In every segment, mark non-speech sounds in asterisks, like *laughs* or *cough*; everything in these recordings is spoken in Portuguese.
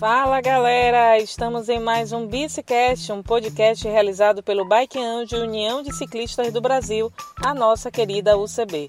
Fala galera, estamos em mais um Bicicast, um podcast realizado pelo Bike Anjo União de Ciclistas do Brasil, a nossa querida UCB.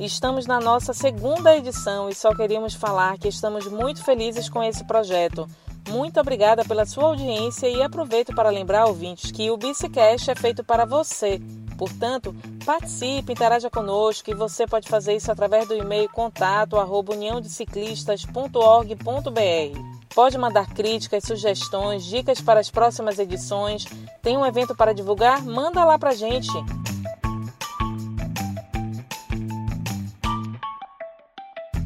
Estamos na nossa segunda edição e só queríamos falar que estamos muito felizes com esse projeto. Muito obrigada pela sua audiência e aproveito para lembrar ouvintes que o Bicicast é feito para você. Portanto, participe, interaja conosco e você pode fazer isso através do e-mail contato uniãodeciclistas.org.br. Pode mandar críticas, sugestões, dicas para as próximas edições. Tem um evento para divulgar? Manda lá pra gente.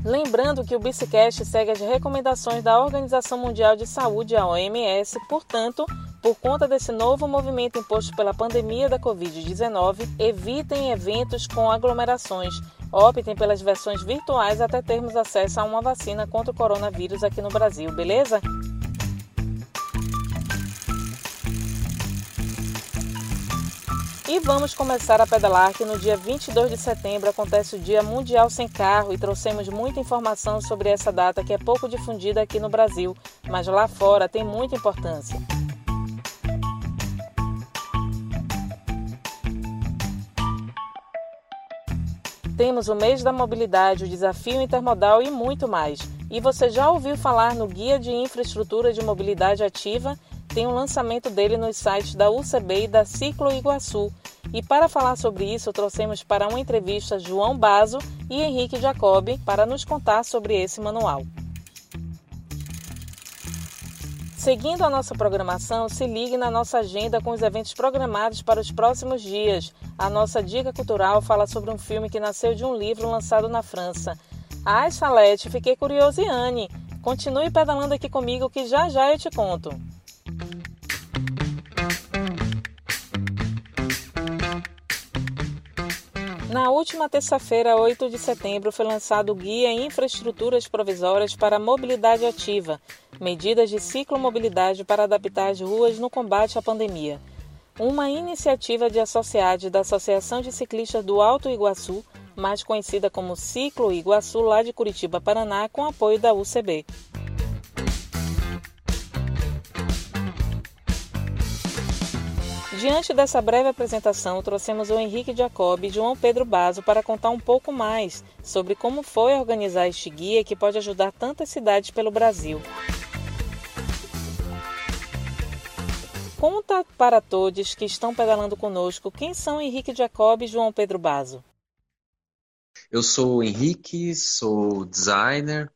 Lembrando que o Bicicast segue as recomendações da Organização Mundial de Saúde, a OMS, portanto, por conta desse novo movimento imposto pela pandemia da Covid-19, evitem eventos com aglomerações. Optem pelas versões virtuais até termos acesso a uma vacina contra o coronavírus aqui no Brasil, beleza? E vamos começar a pedalar que no dia 22 de setembro acontece o Dia Mundial Sem Carro e trouxemos muita informação sobre essa data que é pouco difundida aqui no Brasil, mas lá fora tem muita importância. Temos o mês da mobilidade, o desafio intermodal e muito mais. E você já ouviu falar no Guia de Infraestrutura de Mobilidade Ativa tem um lançamento dele nos sites da UCB e da Ciclo Iguaçu. E para falar sobre isso, trouxemos para uma entrevista João Bazo e Henrique Jacobi para nos contar sobre esse manual. Seguindo a nossa programação, se ligue na nossa agenda com os eventos programados para os próximos dias. A nossa dica cultural fala sobre um filme que nasceu de um livro lançado na França. Ai, Salete, fiquei curiosa e Anne. Continue pedalando aqui comigo que já já eu te conto. Na última terça-feira, 8 de setembro, foi lançado o Guia Infraestruturas Provisórias para a Mobilidade Ativa, medidas de ciclomobilidade para adaptar as ruas no combate à pandemia. Uma iniciativa de associados da Associação de Ciclistas do Alto Iguaçu, mais conhecida como Ciclo Iguaçu, lá de Curitiba, Paraná, com apoio da UCB. Diante dessa breve apresentação, trouxemos o Henrique Jacob e João Pedro Bazo para contar um pouco mais sobre como foi organizar este guia que pode ajudar tantas cidades pelo Brasil. Conta para todos que estão pedalando conosco quem são Henrique Jacob e João Pedro Bazo. Eu sou o Henrique, sou designer,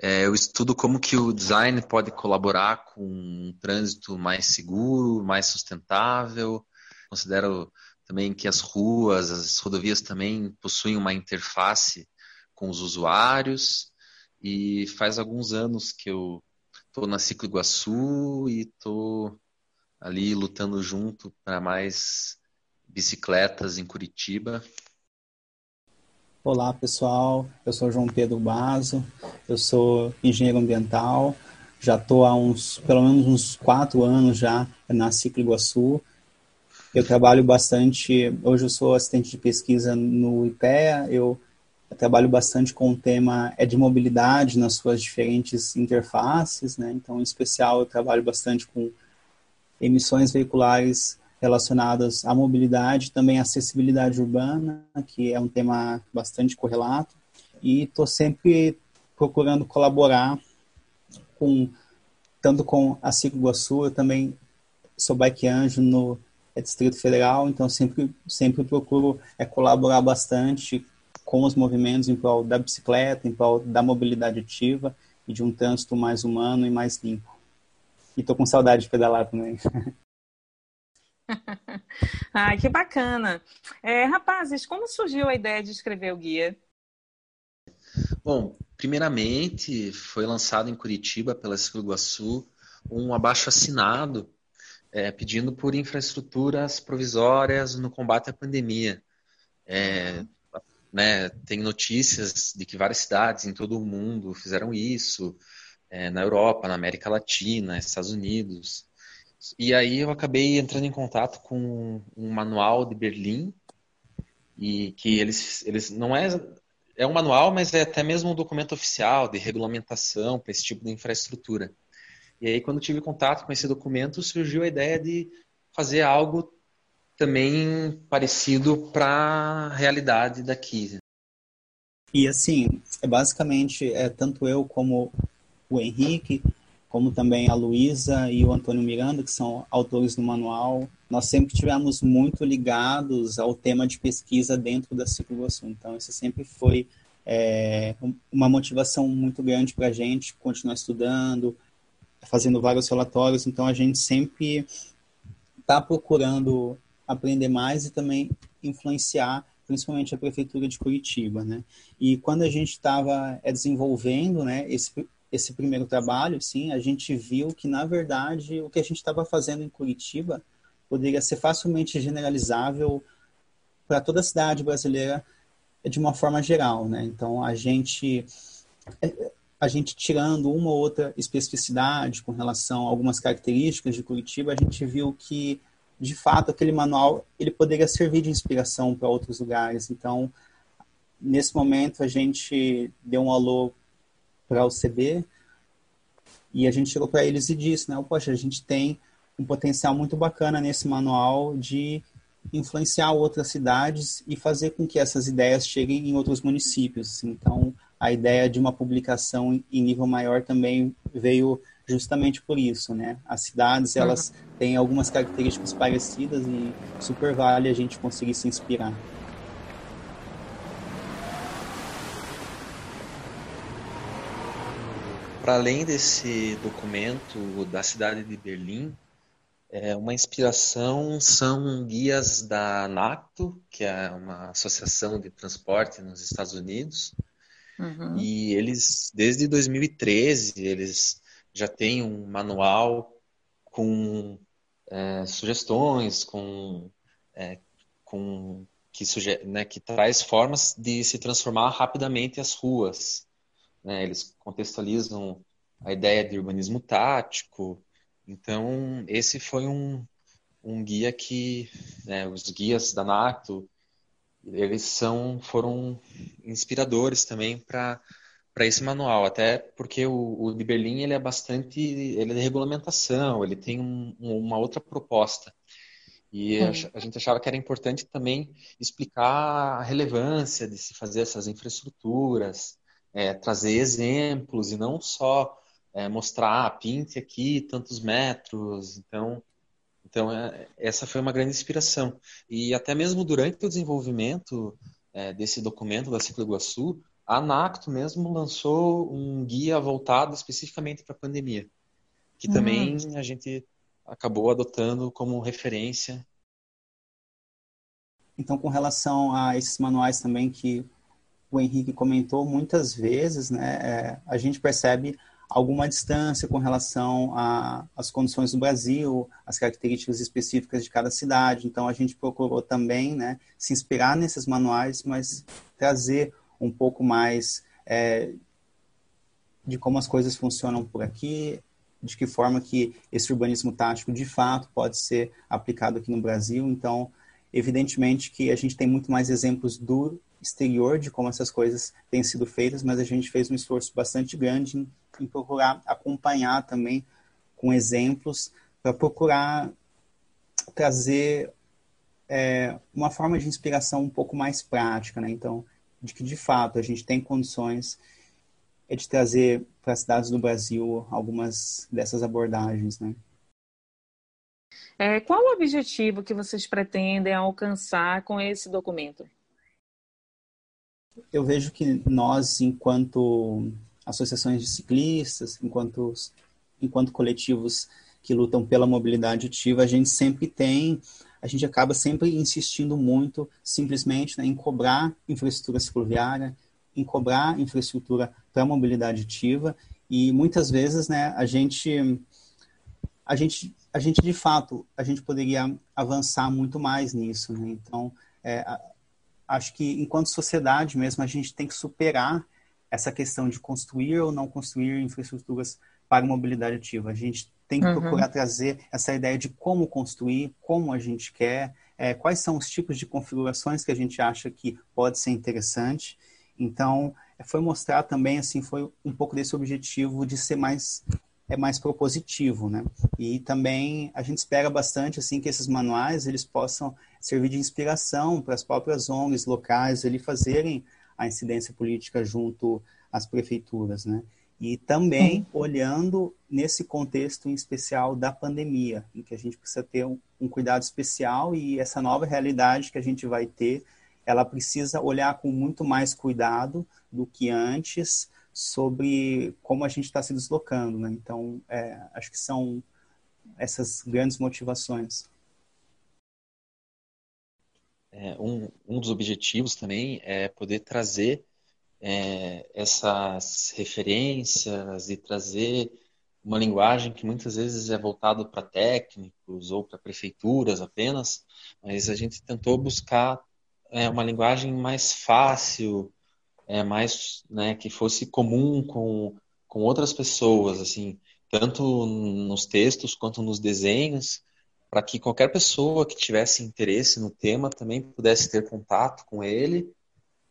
é, eu estudo como que o design pode colaborar com um trânsito mais seguro, mais sustentável. Considero também que as ruas, as rodovias também possuem uma interface com os usuários. E faz alguns anos que eu estou na Ciclo Iguaçu e estou ali lutando junto para mais bicicletas em Curitiba. Olá pessoal, eu sou João Pedro Bazo, eu sou engenheiro ambiental, já estou há uns, pelo menos uns quatro anos já na Ciclo Iguaçu. Eu trabalho bastante, hoje eu sou assistente de pesquisa no IPEA, eu trabalho bastante com o tema é de mobilidade nas suas diferentes interfaces, né? então em especial eu trabalho bastante com emissões veiculares relacionadas à mobilidade, também à acessibilidade urbana, que é um tema bastante correlato, e estou sempre procurando colaborar com tanto com a Ciclo Iguaçu, eu também sou bike anjo no é, Distrito Federal, então sempre sempre procuro é, colaborar bastante com os movimentos em prol da bicicleta, em prol da mobilidade ativa e de um trânsito mais humano e mais limpo. E estou com saudade de pedalar também. *laughs* *laughs* Ai, que bacana. É, rapazes, como surgiu a ideia de escrever o guia? Bom, primeiramente foi lançado em Curitiba pela Iguaçu um abaixo assinado é, pedindo por infraestruturas provisórias no combate à pandemia. É, né, tem notícias de que várias cidades em todo o mundo fizeram isso, é, na Europa, na América Latina, Estados Unidos. E aí eu acabei entrando em contato com um manual de Berlim e que eles, eles não é é um manual, mas é até mesmo um documento oficial de regulamentação para esse tipo de infraestrutura. E aí, quando tive contato com esse documento, surgiu a ideia de fazer algo também parecido para a realidade daqui. E assim, é basicamente, é, tanto eu como o Henrique, como também a Luísa e o Antônio Miranda, que são autores do manual, nós sempre tivemos muito ligados ao tema de pesquisa dentro da Cicloação. Então, isso sempre foi é, uma motivação muito grande para a gente continuar estudando, fazendo vários relatórios. Então, a gente sempre está procurando aprender mais e também influenciar principalmente a prefeitura de Curitiba, né? E quando a gente estava é, desenvolvendo, né, esse esse primeiro trabalho, sim, a gente viu que na verdade o que a gente estava fazendo em Curitiba poderia ser facilmente generalizável para toda a cidade brasileira de uma forma geral, né? Então a gente a gente tirando uma ou outra especificidade com relação a algumas características de Curitiba, a gente viu que de fato aquele manual ele poderia servir de inspiração para outros lugares. Então nesse momento a gente deu um alô para o CB e a gente chegou para eles e disse, né, poxa, a gente tem um potencial muito bacana nesse manual de influenciar outras cidades e fazer com que essas ideias cheguem em outros municípios. Então, a ideia de uma publicação em nível maior também veio justamente por isso, né? As cidades, uhum. elas têm algumas características parecidas e super vale a gente conseguir se inspirar. Para além desse documento da cidade de Berlim, é, uma inspiração são guias da NACTO, que é uma associação de transporte nos Estados Unidos. Uhum. E eles, desde 2013, eles já têm um manual com é, sugestões, com, é, com que, suge né, que traz formas de se transformar rapidamente as ruas. Né? Eles contextualizam a ideia de urbanismo tático, então, esse foi um, um guia que né, os guias da NATO eles são foram inspiradores também para para esse manual. Até porque o, o, de Berlim ele é bastante ele é de regulamentação ele tem um, uma outra proposta. E a, a, gente achava que era importante também explicar a relevância de se fazer essas infraestruturas é, trazer exemplos e não só é, mostrar, ah, pinte aqui tantos metros. Então, então é, essa foi uma grande inspiração. E até mesmo durante o desenvolvimento é, desse documento da Ciclo Iguaçu, a NACTO mesmo lançou um guia voltado especificamente para a pandemia, que uhum. também a gente acabou adotando como referência. Então, com relação a esses manuais também que o Henrique comentou, muitas vezes né, é, a gente percebe alguma distância com relação às condições do Brasil, as características específicas de cada cidade. Então, a gente procurou também né, se inspirar nesses manuais, mas trazer um pouco mais é, de como as coisas funcionam por aqui, de que forma que esse urbanismo tático, de fato, pode ser aplicado aqui no Brasil. Então, evidentemente que a gente tem muito mais exemplos do exterior de como essas coisas têm sido feitas, mas a gente fez um esforço bastante grande em, em procurar acompanhar também com exemplos para procurar trazer é, uma forma de inspiração um pouco mais prática, né? Então, de que de fato a gente tem condições é de trazer para as cidades do Brasil algumas dessas abordagens, né? É, qual o objetivo que vocês pretendem alcançar com esse documento? Eu vejo que nós, enquanto associações de ciclistas, enquanto, enquanto coletivos que lutam pela mobilidade ativa, a gente sempre tem, a gente acaba sempre insistindo muito simplesmente né, em cobrar infraestrutura cicloviária, em cobrar infraestrutura para a mobilidade ativa e muitas vezes né, a gente a gente a gente de fato a gente poderia avançar muito mais nisso né? então é, acho que enquanto sociedade mesmo a gente tem que superar essa questão de construir ou não construir infraestruturas para mobilidade ativa. A gente tem que uhum. procurar trazer essa ideia de como construir, como a gente quer, é, quais são os tipos de configurações que a gente acha que pode ser interessante. Então, foi mostrar também, assim, foi um pouco desse objetivo de ser mais é mais propositivo, né? E também a gente espera bastante assim que esses manuais eles possam servir de inspiração para as próprias ONGs locais ele fazerem a incidência política junto às prefeituras, né? E também olhando nesse contexto em especial da pandemia, em que a gente precisa ter um, um cuidado especial e essa nova realidade que a gente vai ter, ela precisa olhar com muito mais cuidado do que antes sobre como a gente está se deslocando. Né? Então, é, acho que são essas grandes motivações. É, um, um dos objetivos também é poder trazer é, essas referências e trazer uma linguagem que muitas vezes é voltado para técnicos ou para prefeituras apenas, mas a gente tentou buscar é, uma linguagem mais fácil, é, mais né, que fosse comum com, com outras pessoas, assim, tanto nos textos quanto nos desenhos, para que qualquer pessoa que tivesse interesse no tema também pudesse ter contato com ele.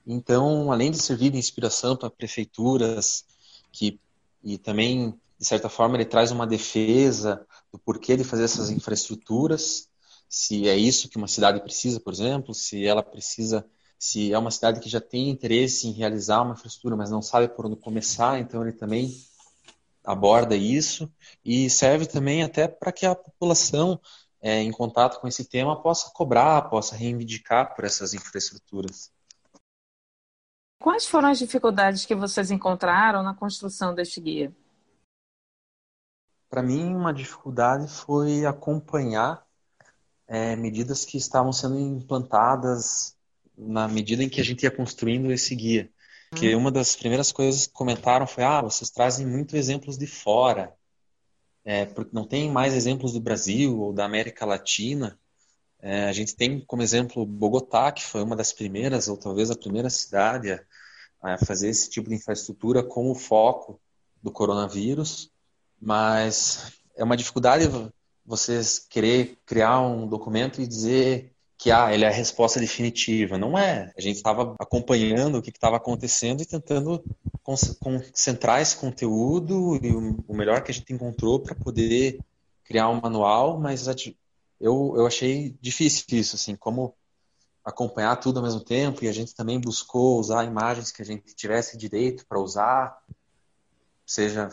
Então, além de servir de inspiração para prefeituras, que, e também, de certa forma, ele traz uma defesa do porquê de fazer essas infraestruturas, se é isso que uma cidade precisa, por exemplo, se ela precisa, se é uma cidade que já tem interesse em realizar uma infraestrutura, mas não sabe por onde começar, então ele também aborda isso e serve também até para que a população é, em contato com esse tema possa cobrar, possa reivindicar por essas infraestruturas. Quais foram as dificuldades que vocês encontraram na construção deste guia? Para mim, uma dificuldade foi acompanhar é, medidas que estavam sendo implantadas na medida em que a gente ia construindo esse guia. Porque hum. uma das primeiras coisas que comentaram foi: ah, vocês trazem muito exemplos de fora, é, porque não tem mais exemplos do Brasil ou da América Latina. É, a gente tem como exemplo Bogotá, que foi uma das primeiras, ou talvez a primeira cidade a, a fazer esse tipo de infraestrutura com o foco do coronavírus, mas é uma dificuldade vocês querer criar um documento e dizer que ah, ele é a resposta definitiva. Não é. A gente estava acompanhando o que estava acontecendo e tentando concentrar esse conteúdo e o melhor que a gente encontrou para poder criar um manual, mas eu, eu achei difícil isso, assim, como acompanhar tudo ao mesmo tempo e a gente também buscou usar imagens que a gente tivesse direito para usar, seja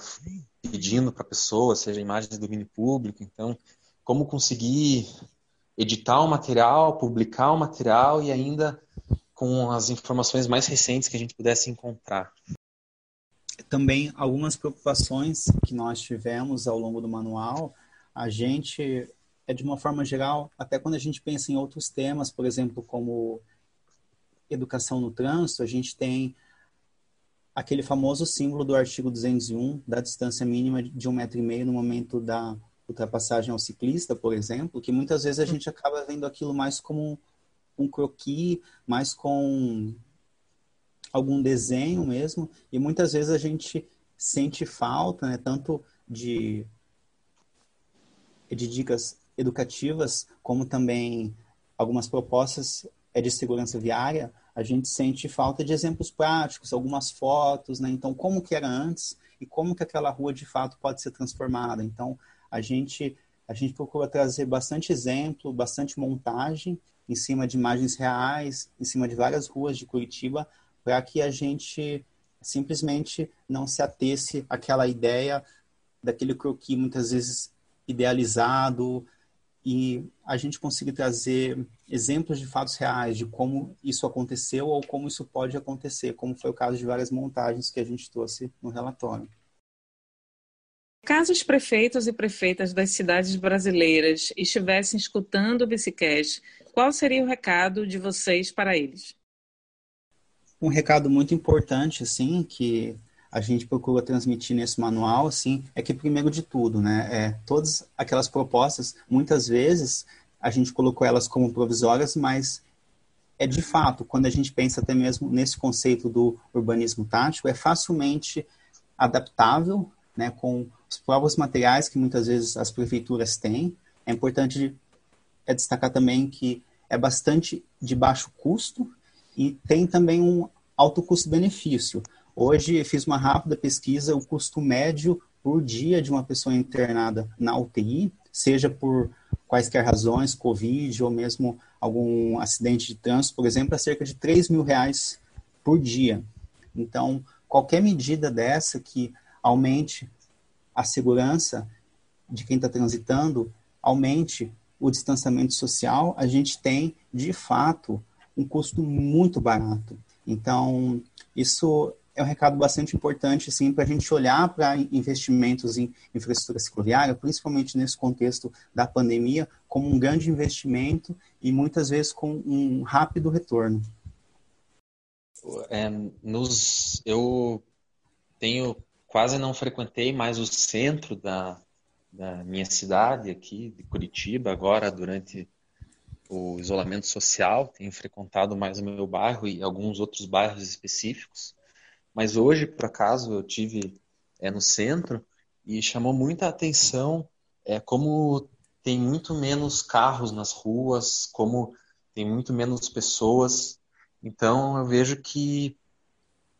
pedindo para a pessoa, seja imagens de domínio público. Então, como conseguir editar o material, publicar o material e ainda com as informações mais recentes que a gente pudesse encontrar. Também algumas preocupações que nós tivemos ao longo do manual, a gente é de uma forma geral, até quando a gente pensa em outros temas, por exemplo, como educação no trânsito, a gente tem aquele famoso símbolo do artigo 201 da distância mínima de um metro e meio no momento da ultrapassagem ao ciclista, por exemplo, que muitas vezes a gente acaba vendo aquilo mais como um croquis, mais com algum desenho mesmo, e muitas vezes a gente sente falta, né, tanto de de dicas educativas, como também algumas propostas é de segurança viária, a gente sente falta de exemplos práticos, algumas fotos, né? Então, como que era antes e como que aquela rua de fato pode ser transformada. Então, a gente a gente procura trazer bastante exemplo, bastante montagem em cima de imagens reais, em cima de várias ruas de Curitiba, para que a gente simplesmente não se atesse àquela ideia daquele croquis muitas vezes idealizado, e a gente conseguir trazer exemplos de fatos reais de como isso aconteceu ou como isso pode acontecer, como foi o caso de várias montagens que a gente trouxe no relatório. Caso os prefeitos e prefeitas das cidades brasileiras estivessem escutando o Bicicast, qual seria o recado de vocês para eles? Um recado muito importante, assim, que a gente procura transmitir nesse manual, assim, é que primeiro de tudo, né, é, todas aquelas propostas, muitas vezes a gente colocou elas como provisórias, mas é de fato, quando a gente pensa até mesmo nesse conceito do urbanismo tático, é facilmente adaptável, né, com os próprios materiais que muitas vezes as prefeituras têm. É importante é destacar também que é bastante de baixo custo e tem também um alto custo-benefício. Hoje fiz uma rápida pesquisa, o custo médio por dia de uma pessoa internada na UTI, seja por quaisquer razões, Covid ou mesmo algum acidente de trânsito, por exemplo, é cerca de 3 mil reais por dia. Então, qualquer medida dessa que aumente a segurança de quem está transitando, aumente o distanciamento social, a gente tem, de fato, um custo muito barato. Então, isso é um recado bastante importante assim, para a gente olhar para investimentos em infraestrutura cicloviária, principalmente nesse contexto da pandemia, como um grande investimento e muitas vezes com um rápido retorno. É, nos, eu tenho quase não frequentei mais o centro da, da minha cidade aqui, de Curitiba, agora durante o isolamento social, tenho frequentado mais o meu bairro e alguns outros bairros específicos. Mas hoje, por acaso, eu tive é, no centro e chamou muita atenção é, como tem muito menos carros nas ruas, como tem muito menos pessoas. Então eu vejo que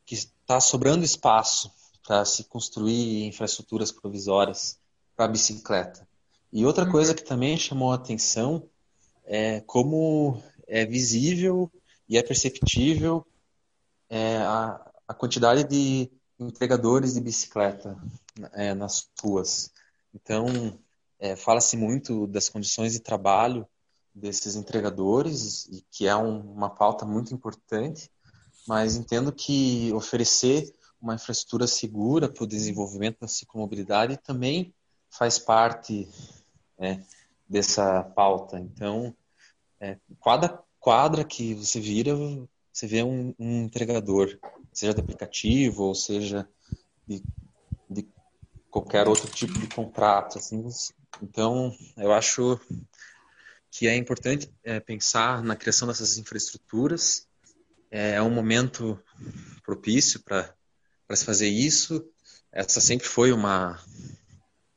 está sobrando espaço para se construir infraestruturas provisórias para a bicicleta. E outra coisa uhum. que também chamou a atenção é como é visível e é perceptível é, a, a quantidade de entregadores de bicicleta é, nas ruas. Então, é, fala-se muito das condições de trabalho desses entregadores, e que é um, uma pauta muito importante, mas entendo que oferecer uma infraestrutura segura para o desenvolvimento da ciclomobilidade também faz parte é, dessa pauta. Então, é, cada quadra que você vira, você vê um, um entregador, seja de aplicativo ou seja de, de, qualquer outro tipo de contrato. Assim. Então, eu acho que é importante é, pensar na criação dessas infraestruturas. É, é um momento propício para se fazer isso. Essa sempre foi uma,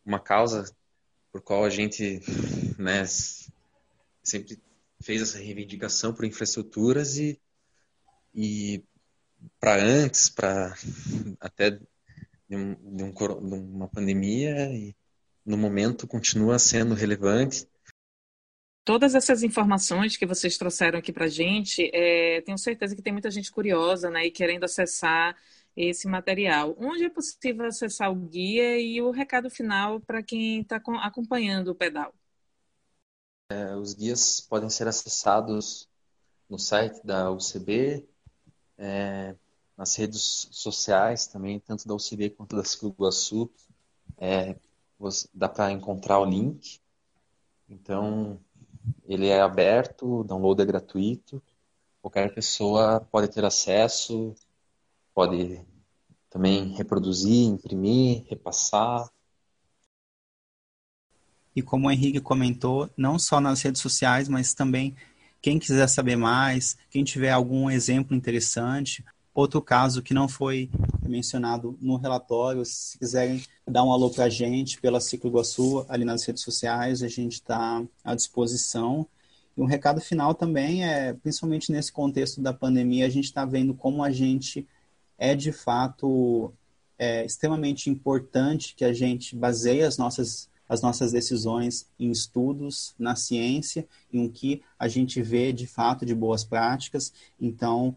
uma causa por qual a gente né, sempre fez essa reivindicação por infraestruturas e, e para antes, para até de, de, um, de, uma pandemia e no momento continua sendo relevante. Todas essas informações que vocês trouxeram aqui para a gente, é, tenho certeza que tem muita gente curiosa né, e querendo acessar esse material. Onde é possível acessar o guia e o recado final para quem está acompanhando o pedal? É, os guias podem ser acessados no site da UCB, é, nas redes sociais também, tanto da UCB quanto da Iguaçu. É, dá para encontrar o link. Então, ele é aberto, o download é gratuito. Qualquer pessoa pode ter acesso, pode também reproduzir, imprimir, repassar. E como o Henrique comentou, não só nas redes sociais, mas também quem quiser saber mais, quem tiver algum exemplo interessante, outro caso que não foi mencionado no relatório, se quiserem dar um alô para a gente pela Ciclo Iguaçu, ali nas redes sociais, a gente está à disposição. E um recado final também é, principalmente nesse contexto da pandemia, a gente está vendo como a gente é de fato é, extremamente importante que a gente baseie as nossas, as nossas decisões em estudos, na ciência, em o que a gente vê de fato de boas práticas. Então,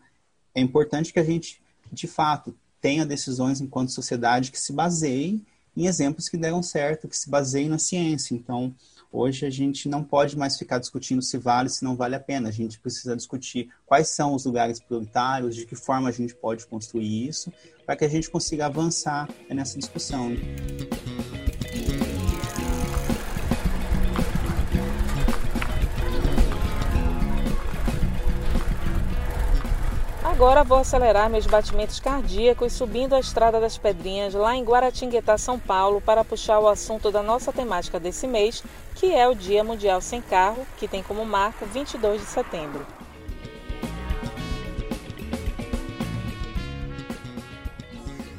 é importante que a gente, de fato, tenha decisões enquanto sociedade que se baseiem em exemplos que deram certo, que se baseiem na ciência. Então, Hoje a gente não pode mais ficar discutindo se vale, se não vale a pena. A gente precisa discutir quais são os lugares prioritários, de que forma a gente pode construir isso, para que a gente consiga avançar nessa discussão. Agora vou acelerar meus batimentos cardíacos subindo a Estrada das Pedrinhas lá em Guaratinguetá, São Paulo, para puxar o assunto da nossa temática desse mês, que é o Dia Mundial Sem Carro, que tem como marco 22 de setembro.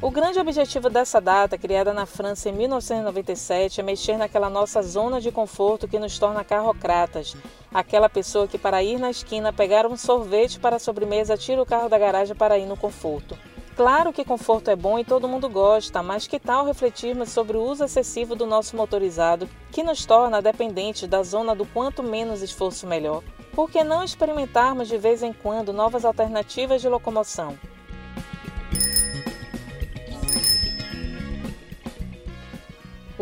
O grande objetivo dessa data, criada na França em 1997, é mexer naquela nossa zona de conforto que nos torna carrocratas. Aquela pessoa que, para ir na esquina, pegar um sorvete para a sobremesa, tira o carro da garagem para ir no conforto. Claro que conforto é bom e todo mundo gosta, mas que tal refletirmos sobre o uso excessivo do nosso motorizado, que nos torna dependentes da zona do quanto menos esforço melhor? Por que não experimentarmos de vez em quando novas alternativas de locomoção?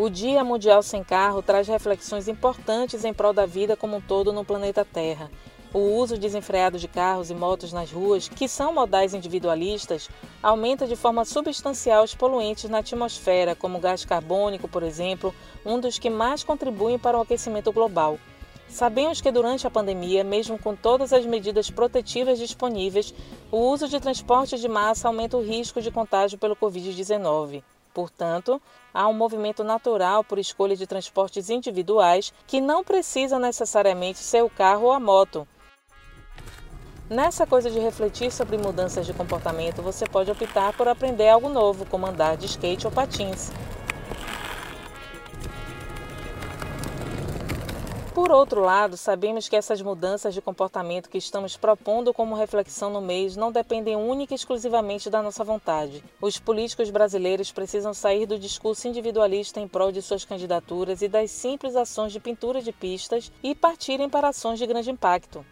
O Dia Mundial Sem Carro traz reflexões importantes em prol da vida como um todo no planeta Terra. O uso desenfreado de carros e motos nas ruas, que são modais individualistas, aumenta de forma substancial os poluentes na atmosfera, como o gás carbônico, por exemplo, um dos que mais contribuem para o aquecimento global. Sabemos que durante a pandemia, mesmo com todas as medidas protetivas disponíveis, o uso de transportes de massa aumenta o risco de contágio pelo Covid-19. Portanto, há um movimento natural por escolha de transportes individuais que não precisa necessariamente ser o carro ou a moto. Nessa coisa de refletir sobre mudanças de comportamento, você pode optar por aprender algo novo, como andar de skate ou patins. Por outro lado, sabemos que essas mudanças de comportamento que estamos propondo como reflexão no mês não dependem única e exclusivamente da nossa vontade. Os políticos brasileiros precisam sair do discurso individualista em prol de suas candidaturas e das simples ações de pintura de pistas e partirem para ações de grande impacto.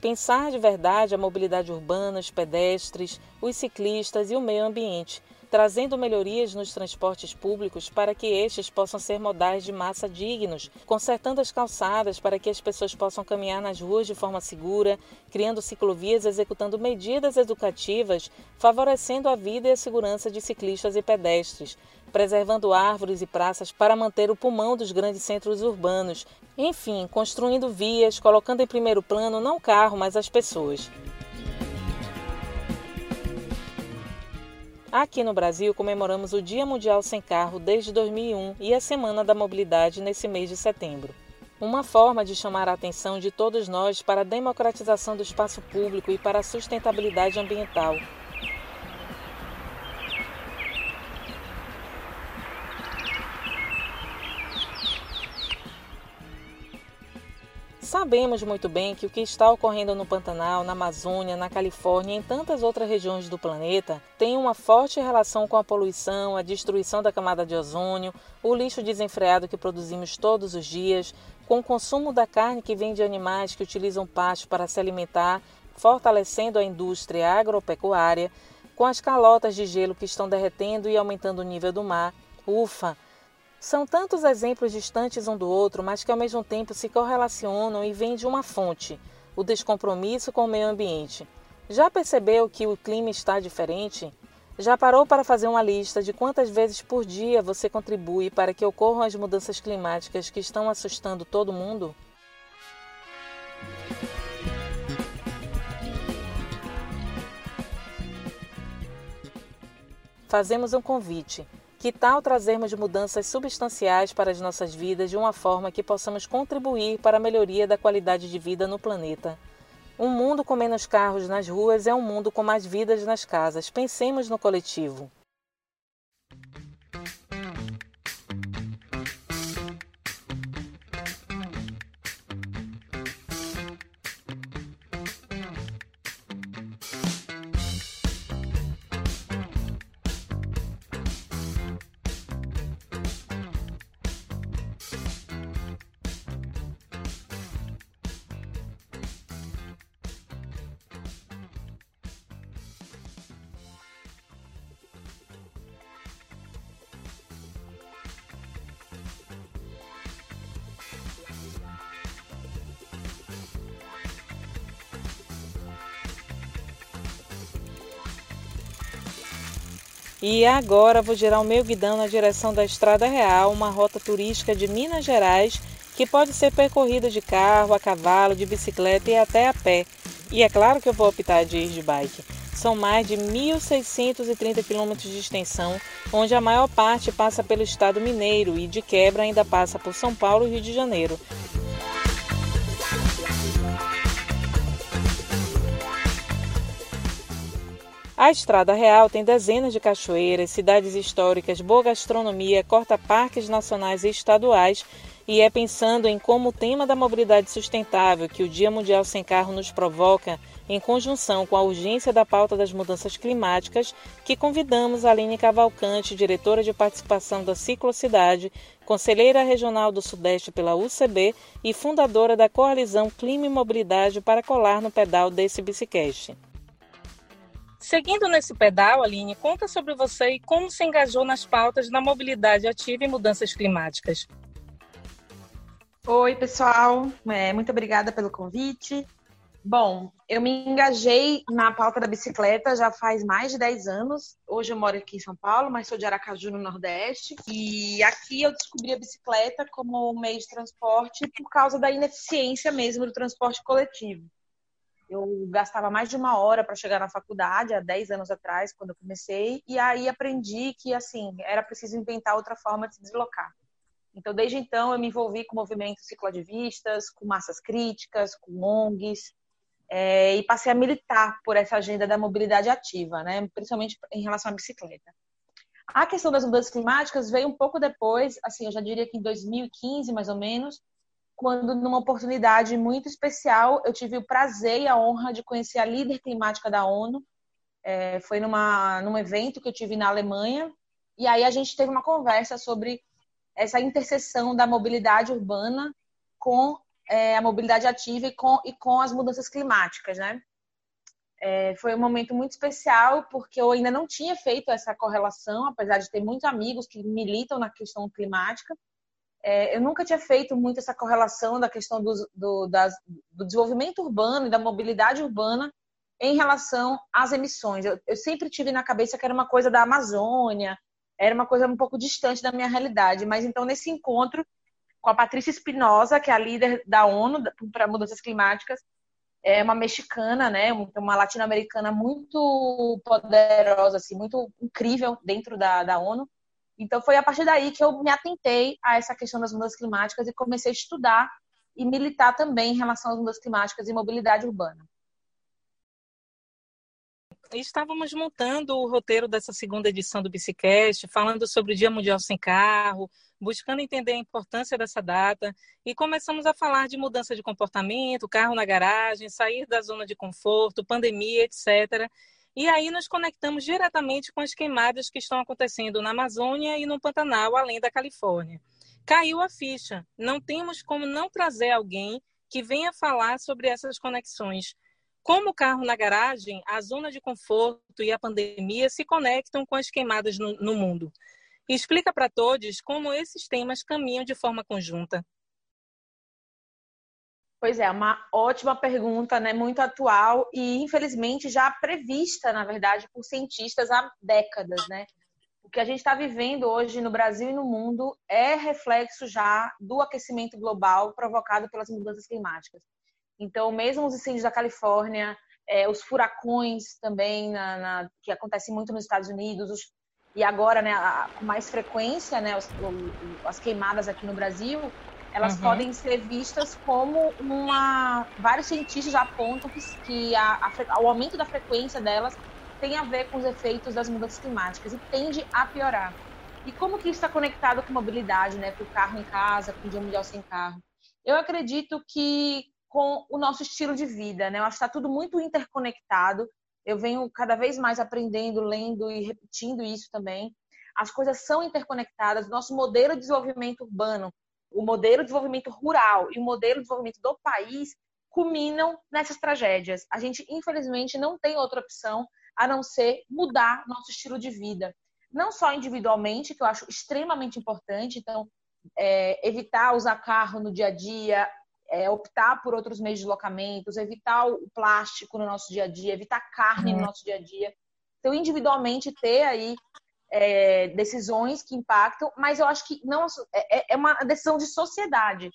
Pensar de verdade a mobilidade urbana, os pedestres, os ciclistas e o meio ambiente trazendo melhorias nos transportes públicos para que estes possam ser modais de massa dignos, consertando as calçadas para que as pessoas possam caminhar nas ruas de forma segura, criando ciclovias, executando medidas educativas, favorecendo a vida e a segurança de ciclistas e pedestres, preservando árvores e praças para manter o pulmão dos grandes centros urbanos, enfim, construindo vias, colocando em primeiro plano não o carro, mas as pessoas. Aqui no Brasil, comemoramos o Dia Mundial Sem Carro desde 2001 e a Semana da Mobilidade nesse mês de setembro. Uma forma de chamar a atenção de todos nós para a democratização do espaço público e para a sustentabilidade ambiental, Sabemos muito bem que o que está ocorrendo no Pantanal, na Amazônia, na Califórnia e em tantas outras regiões do planeta tem uma forte relação com a poluição, a destruição da camada de ozônio, o lixo desenfreado que produzimos todos os dias, com o consumo da carne que vem de animais que utilizam pasto para se alimentar, fortalecendo a indústria agropecuária, com as calotas de gelo que estão derretendo e aumentando o nível do mar. Ufa! São tantos exemplos distantes um do outro, mas que ao mesmo tempo se correlacionam e vêm de uma fonte: o descompromisso com o meio ambiente. Já percebeu que o clima está diferente? Já parou para fazer uma lista de quantas vezes por dia você contribui para que ocorram as mudanças climáticas que estão assustando todo mundo? Fazemos um convite. Que tal trazermos mudanças substanciais para as nossas vidas de uma forma que possamos contribuir para a melhoria da qualidade de vida no planeta? Um mundo com menos carros nas ruas é um mundo com mais vidas nas casas. Pensemos no coletivo. E agora vou girar o meu guidão na direção da Estrada Real, uma rota turística de Minas Gerais que pode ser percorrida de carro, a cavalo, de bicicleta e até a pé. E é claro que eu vou optar de ir de bike. São mais de 1.630 quilômetros de extensão, onde a maior parte passa pelo estado mineiro e de quebra ainda passa por São Paulo e Rio de Janeiro. A Estrada Real tem dezenas de cachoeiras, cidades históricas, boa gastronomia, corta parques nacionais e estaduais E é pensando em como o tema da mobilidade sustentável que o Dia Mundial Sem Carro nos provoca, em conjunção com a urgência da pauta das mudanças climáticas, que convidamos a Aline Cavalcante, diretora de participação da Ciclocidade, conselheira regional do Sudeste pela UCB e fundadora da Coalizão Clima e Mobilidade para colar no pedal desse biciclete. Seguindo nesse pedal, Aline, conta sobre você e como se engajou nas pautas da mobilidade ativa e mudanças climáticas. Oi, pessoal. É, muito obrigada pelo convite. Bom, eu me engajei na pauta da bicicleta já faz mais de 10 anos. Hoje eu moro aqui em São Paulo, mas sou de Aracaju, no Nordeste. E aqui eu descobri a bicicleta como meio de transporte por causa da ineficiência mesmo do transporte coletivo. Eu gastava mais de uma hora para chegar na faculdade, há 10 anos atrás, quando eu comecei, e aí aprendi que, assim, era preciso inventar outra forma de se deslocar. Então, desde então, eu me envolvi com movimentos ciclodivistas, com massas críticas, com ONGs, é, e passei a militar por essa agenda da mobilidade ativa, né? principalmente em relação à bicicleta. A questão das mudanças climáticas veio um pouco depois, assim, eu já diria que em 2015, mais ou menos, quando, numa oportunidade muito especial, eu tive o prazer e a honra de conhecer a líder climática da ONU. É, foi numa, num evento que eu tive na Alemanha, e aí a gente teve uma conversa sobre essa interseção da mobilidade urbana com é, a mobilidade ativa e com, e com as mudanças climáticas, né? É, foi um momento muito especial porque eu ainda não tinha feito essa correlação, apesar de ter muitos amigos que militam na questão climática. É, eu nunca tinha feito muito essa correlação da questão do, do, das, do desenvolvimento urbano e da mobilidade urbana em relação às emissões. Eu, eu, sempre tive na cabeça que era uma coisa da Amazônia, era uma coisa um pouco distante da minha realidade. Mas então, nesse encontro, com a Patrícia Espinosa, que é a líder da ONU para mudanças climáticas, é uma mexicana, né, uma latino-americana muito poderosa, assim, muito incrível dentro da, da ONU. Então foi a partir daí que eu me atentei a essa questão das mudanças climáticas e comecei a estudar e militar também em relação às mudanças climáticas e mobilidade urbana. Estávamos montando o roteiro dessa segunda edição do Bicicast, falando sobre o Dia Mundial Sem Carro, buscando entender a importância dessa data e começamos a falar de mudança de comportamento, carro na garagem, sair da zona de conforto, pandemia, etc. E aí nos conectamos diretamente com as queimadas que estão acontecendo na Amazônia e no Pantanal, além da Califórnia. Caiu a ficha. Não temos como não trazer alguém que venha falar sobre essas conexões. Como o carro na garagem, a zona de conforto e a pandemia se conectam com as queimadas no, no mundo. Explica para todos como esses temas caminham de forma conjunta. Pois é, uma ótima pergunta, né? Muito atual e infelizmente já prevista, na verdade, por cientistas há décadas, né? O que a gente está vivendo hoje no Brasil e no mundo é reflexo já do aquecimento global provocado pelas mudanças climáticas. Então, mesmo os incêndios da Califórnia, é, os furacões também, na, na, que acontecem muito nos Estados Unidos, os, e agora, né, com mais frequência, né, os, as queimadas aqui no Brasil, elas uhum. podem ser vistas como uma. Vários cientistas já apontam que, que a, a, o aumento da frequência delas tem a ver com os efeitos das mudanças climáticas e tende a piorar. E como que isso está conectado com mobilidade, né, com o carro em casa, com o dia mundial sem carro? Eu acredito que com o nosso estilo de vida, né? Eu acho que está tudo muito interconectado eu venho cada vez mais aprendendo, lendo e repetindo isso também. As coisas são interconectadas. Nosso modelo de desenvolvimento urbano, o modelo de desenvolvimento rural e o modelo de desenvolvimento do país culminam nessas tragédias. A gente, infelizmente, não tem outra opção a não ser mudar nosso estilo de vida. Não só individualmente, que eu acho extremamente importante, então, é, evitar usar carro no dia a dia, é, optar por outros meios de deslocamentos, evitar o plástico no nosso dia a dia, evitar carne no uhum. nosso dia a dia. Então, individualmente, ter aí é, decisões que impactam, mas eu acho que não é, é, é uma decisão de sociedade.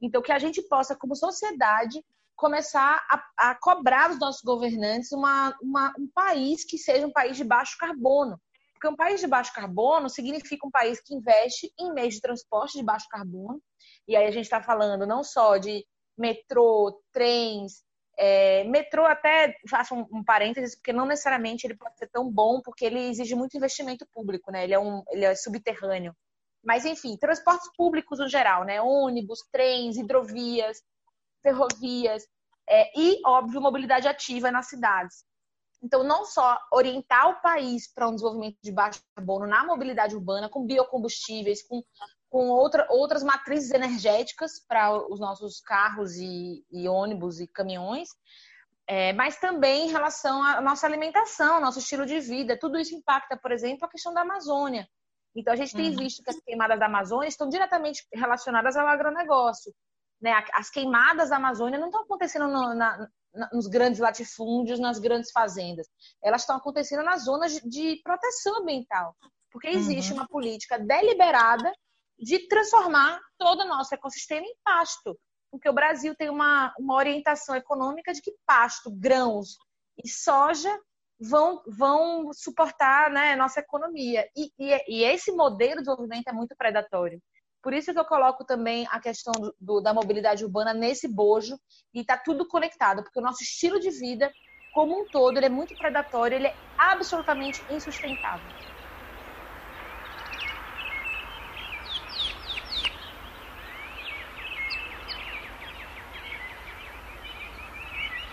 Então, que a gente possa, como sociedade, começar a, a cobrar dos nossos governantes uma, uma, um país que seja um país de baixo carbono. Porque um país de baixo carbono significa um país que investe em meios de transporte de baixo carbono, e aí a gente está falando não só de metrô, trens, é, metrô até faço um, um, parênteses, porque não necessariamente ele pode ser tão bom, porque ele exige muito investimento público, né? Ele é, um, ele é subterrâneo. Mas, enfim, transportes públicos no geral, né? Ônibus, trens, hidrovias, ferrovias é, e, óbvio, mobilidade ativa nas cidades. Então, não só orientar o país para um desenvolvimento de baixo carbono na mobilidade urbana, com biocombustíveis, com, com outra, outras matrizes energéticas para os nossos carros e, e ônibus e caminhões, é, mas também em relação à nossa alimentação, nosso estilo de vida. Tudo isso impacta, por exemplo, a questão da Amazônia. Então, a gente tem uhum. visto que as queimadas da Amazônia estão diretamente relacionadas ao agronegócio. Né? As queimadas da Amazônia não estão acontecendo no, na, nos grandes latifúndios, nas grandes fazendas. Elas estão acontecendo nas zonas de proteção ambiental. Porque existe uhum. uma política deliberada de transformar todo o nosso ecossistema em pasto. Porque o Brasil tem uma, uma orientação econômica de que pasto, grãos e soja vão, vão suportar né, nossa economia. E, e, e, esse modelo de desenvolvimento é muito predatório. Por isso que eu coloco também a questão do, da mobilidade urbana nesse bojo e está tudo conectado, porque o nosso estilo de vida, como um todo, ele é muito predatório, ele é absolutamente insustentável.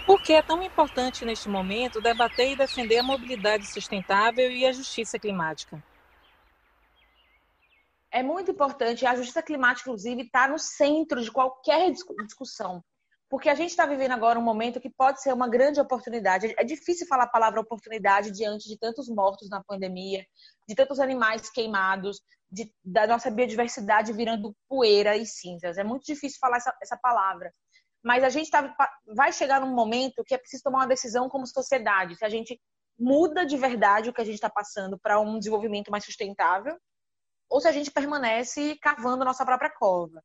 Por que é tão importante neste momento debater e defender a mobilidade sustentável e a justiça climática? É muito importante, a justiça climática, inclusive, está no centro de qualquer discussão. Porque a gente está vivendo agora um momento que pode ser uma grande oportunidade. É difícil falar a palavra oportunidade diante de tantos mortos na pandemia, de tantos animais queimados, de, da nossa biodiversidade virando poeira e cinzas. É muito difícil falar essa, essa palavra mas a gente tá, vai chegar num momento que é preciso tomar uma decisão como sociedade. Se a gente muda de verdade o que a gente está passando para um desenvolvimento mais sustentável, ou se a gente permanece cavando nossa própria cova.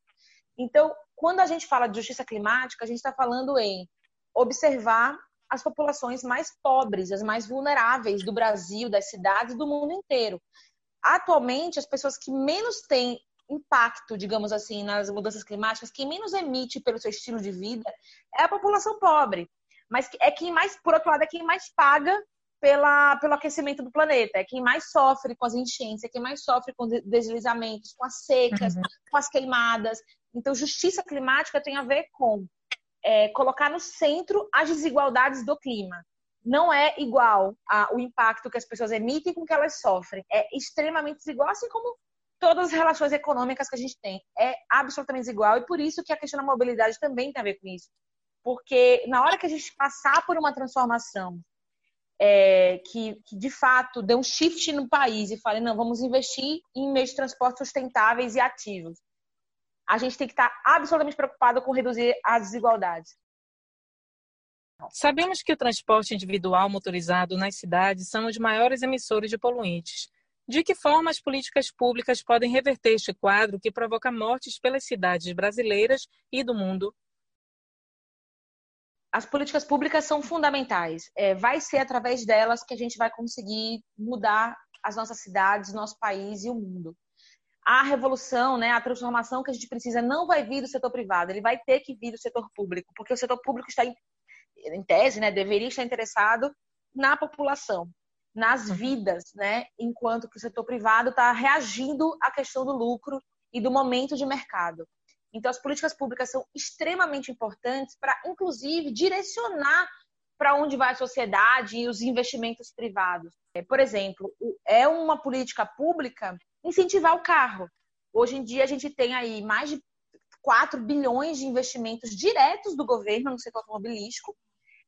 Então, quando a gente fala de justiça climática, a gente está falando em observar as populações mais pobres, as mais vulneráveis do Brasil, das cidades, do mundo inteiro. Atualmente, as pessoas que menos têm impacto, digamos assim, nas mudanças climáticas, quem menos emite pelo seu estilo de vida é a população pobre. Mas é quem mais, por outro lado, é quem mais paga pela, pelo aquecimento do planeta, é quem mais sofre com as enchentes, é quem mais sofre com deslizamentos, com as secas, uhum. com as queimadas. Então, justiça climática tem a ver com é, colocar no centro as desigualdades do clima. Não é igual a, o impacto que as pessoas emitem com o que elas sofrem. É extremamente desigual, assim como todas as relações econômicas que a gente tem. É absolutamente desigual e por isso que a questão da mobilidade também tem a ver com isso. Porque na hora que a gente passar por uma transformação é, que, que, de fato dê um shift no país e fale, não, vamos investir em meios de transporte sustentáveis e ativos. A gente tem que estar absolutamente preocupado com reduzir as desigualdades. Sabemos que o transporte individual motorizado nas cidades são os maiores emissores de poluentes. De que forma as políticas públicas podem reverter este quadro que provoca mortes pelas cidades brasileiras e do mundo? As políticas públicas são fundamentais. É, vai ser através delas que a gente vai conseguir mudar as nossas cidades, nosso país e o mundo. A revolução, né, a transformação que a gente precisa não vai vir do setor privado, ele vai ter que vir do setor público, porque o setor público está, em tese, né, deveria estar interessado na população nas uhum. vidas, né? Enquanto que o setor privado está reagindo à questão do lucro e do momento de mercado. Então, as políticas públicas são extremamente importantes para, inclusive, direcionar para onde vai a sociedade e os investimentos privados. É, por exemplo, é uma política pública incentivar o carro. Hoje em dia, a gente tem aí mais de 4 bilhões de investimentos diretos do governo no setor automobilístico,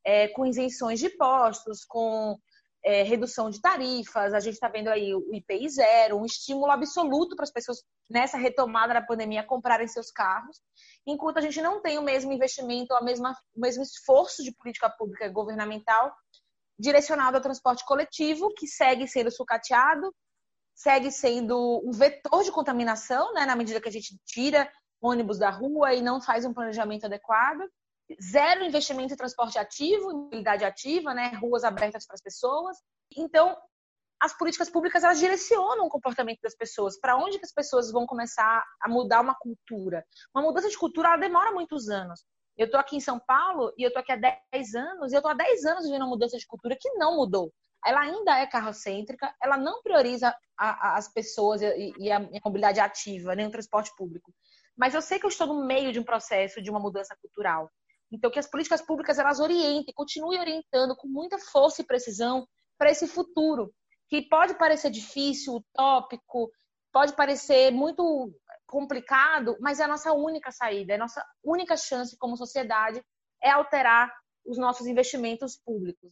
é, com isenções de impostos, com é, redução de tarifas, a gente está vendo aí o IPI zero, um estímulo absoluto para as pessoas nessa retomada da pandemia comprarem seus carros, enquanto a gente não tem o mesmo investimento, a mesma, o mesmo esforço de política pública governamental direcionado ao transporte coletivo, que segue sendo sucateado, segue sendo um vetor de contaminação, né, na medida que a gente tira ônibus da rua e não faz um planejamento adequado zero investimento em transporte ativo, em mobilidade ativa, né? ruas abertas para as pessoas. Então, as políticas públicas elas direcionam o comportamento das pessoas. Para onde que as pessoas vão começar a mudar uma cultura? Uma mudança de cultura ela demora muitos anos. Eu estou aqui em São Paulo e eu estou aqui há 10 anos e eu estou há 10 anos vivendo uma mudança de cultura que não mudou. ela ainda é carrocêntrica, ela não prioriza a, a, as pessoas e, e a, a mobilidade ativa, nem o transporte público. Mas eu sei que eu estou no meio de um processo de uma mudança cultural. Então, que as políticas públicas elas orientem, continuem orientando com muita força e precisão para esse futuro, que pode parecer difícil, utópico, pode parecer muito complicado, mas é a nossa única saída, é a nossa única chance como sociedade é alterar os nossos investimentos públicos.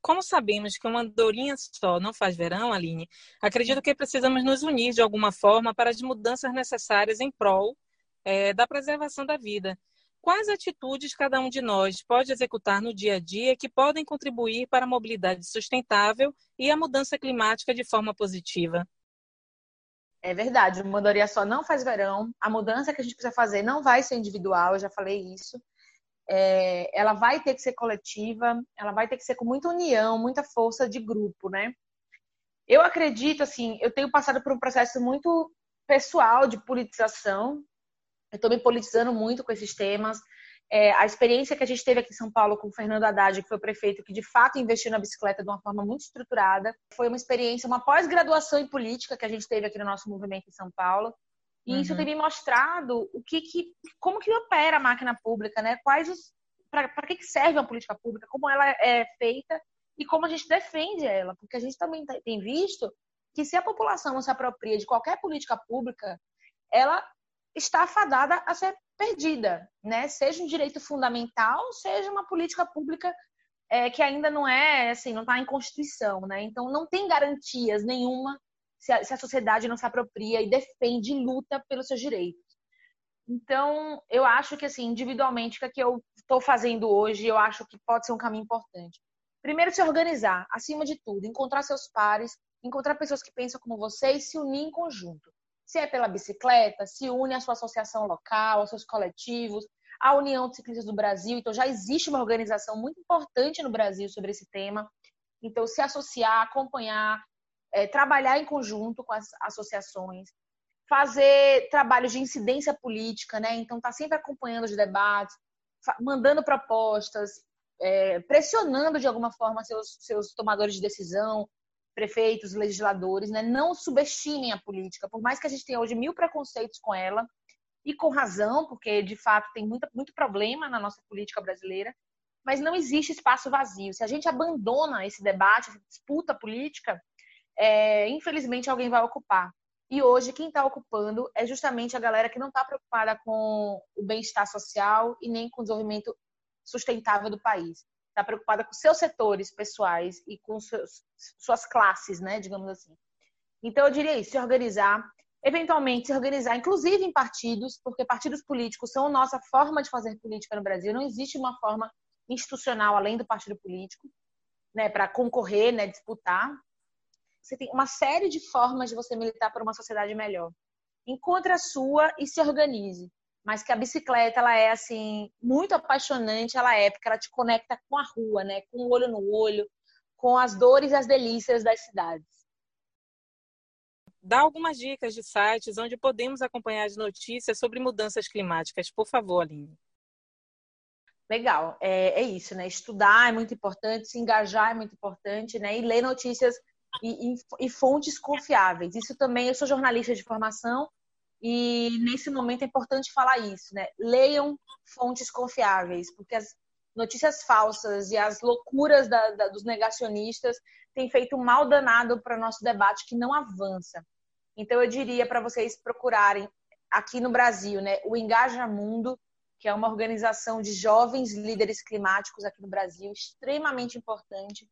Como sabemos que uma andorinha só não faz verão, Aline, acredito que precisamos nos unir de alguma forma para as mudanças necessárias em prol é, da preservação da vida. Quais atitudes cada um de nós pode executar no dia a dia que podem contribuir para a mobilidade sustentável e a mudança climática de forma positiva? É verdade, uma andorinha só não faz verão. A mudança que a gente precisa fazer não vai ser individual, eu já falei isso é, ela vai ter que ser coletiva, ela vai ter que ser com muita união, muita força de grupo, né? Eu acredito, assim, eu tenho passado por um processo muito pessoal de politização, eu estou me politizando muito com esses temas. É, a experiência que a gente teve aqui em São Paulo com o Fernando Haddad, que foi o prefeito que de fato investiu na bicicleta de uma forma muito estruturada, foi uma experiência, uma pós-graduação em política que a gente teve aqui no nosso movimento em São Paulo. E uhum. isso tem me mostrado o que, que como que opera a máquina pública, né? Quais os para que serve a política pública, como ela é feita e como a gente defende ela, porque a gente também tem visto que se a população não se apropria de qualquer política pública, ela está afadada a ser perdida, né? Seja um direito fundamental, seja uma política pública é, que ainda não é assim, não está em constituição, né? Então não tem garantias nenhuma se a, se a sociedade não se apropria e defende e luta pelos seus direitos. Então, eu acho que, assim, individualmente, o que, é eu estou fazendo hoje, eu acho que pode ser um caminho importante. Primeiro, se organizar, acima de tudo, encontrar seus pares, encontrar pessoas que pensam como você e se unir em conjunto. Se é pela bicicleta, se une à sua associação local, aos seus coletivos, à União de Ciclistas do Brasil. Então, já existe uma organização muito importante no Brasil sobre esse tema. Então, se associar, acompanhar, é, trabalhar em conjunto com as associações, fazer trabalhos de incidência política, né? Então, tá sempre acompanhando os debates, mandando propostas, é, pressionando de alguma forma seus, seus tomadores de decisão, prefeitos, legisladores, né? Não subestimem a política, por mais que a gente tenha hoje mil preconceitos com ela, e com razão, porque de fato tem muito, problema na nossa política brasileira, mas não existe espaço vazio. Se a gente abandona esse debate, essa disputa política, é, infelizmente alguém vai ocupar. E hoje quem está ocupando é justamente a galera que não está preocupada com o bem-estar social e nem com o desenvolvimento sustentável do país. Está preocupada com seus setores pessoais e com seus, suas classes, né, digamos assim. Então eu diria isso, se organizar, eventualmente se organizar, inclusive em partidos, porque partidos políticos são a nossa forma de fazer política no Brasil. Não existe uma forma institucional além do partido político, né, para concorrer, né, disputar. Você tem uma série de formas de você militar por uma sociedade melhor. Encontre a sua e se organize. Mas que a bicicleta, ela é, assim, muito apaixonante, ela é, porque ela te conecta com a rua, né? Com o olho no olho, com as dores e as delícias das cidades. Dá algumas dicas de sites onde podemos acompanhar as notícias sobre mudanças climáticas, por favor, Aline. Legal, é, é, isso, né? Estudar é muito importante, se engajar é muito importante, né? E ler notícias e, e, e, fontes confiáveis. Isso também, eu sou jornalista de formação e nesse momento é importante falar isso, né? Leiam fontes confiáveis, porque as notícias falsas e as loucuras da, da, dos negacionistas têm feito um mal danado para o nosso debate que não avança. Então eu diria para vocês procurarem aqui no Brasil, né, o Engaja Mundo, que é uma organização de jovens líderes climáticos aqui no Brasil, extremamente importante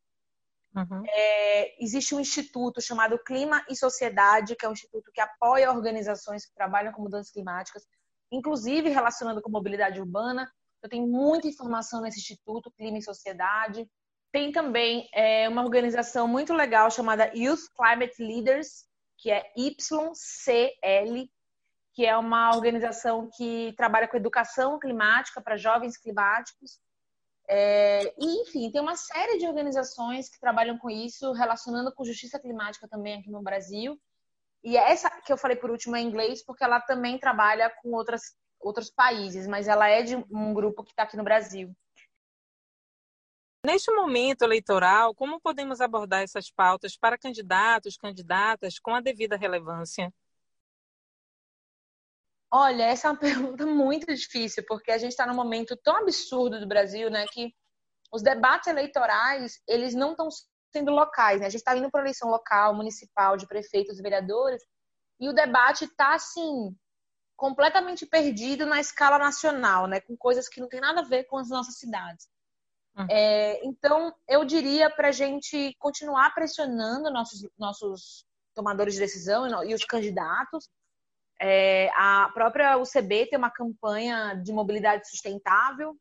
Uhum. É, existe um instituto chamado Clima e Sociedade, que é um instituto que apoia organizações que trabalham com mudanças climáticas, inclusive relacionando com mobilidade urbana. Eu tenho muita informação nesse instituto, Clima e Sociedade. Tem também é, uma organização muito legal chamada Youth Climate Leaders, que é YCL, que é uma organização que trabalha com educação climática para jovens climáticos. É, e, enfim, tem uma série de organizações que trabalham com isso, relacionando com justiça climática também aqui no Brasil. E essa que eu falei por último é em inglês, porque ela também trabalha com outras, outros países, mas ela é de um grupo que está aqui no Brasil. Neste momento eleitoral, como podemos abordar essas pautas para candidatos, candidatas com a devida relevância? Olha, essa é uma *laughs* pergunta muito difícil, porque a gente está num momento tão absurdo do Brasil, né, que os debates eleitorais, eles não estão sendo locais, né? A gente está indo para eleição local, municipal, de prefeitos e vereadores, e o debate está, assim, completamente perdido na escala nacional, né? Com coisas que não tem nada a ver com as nossas cidades. Uhum. É, então, eu diria para a gente continuar pressionando nossos, nossos tomadores de decisão e os candidatos. É, a própria UCB tem uma campanha de mobilidade sustentável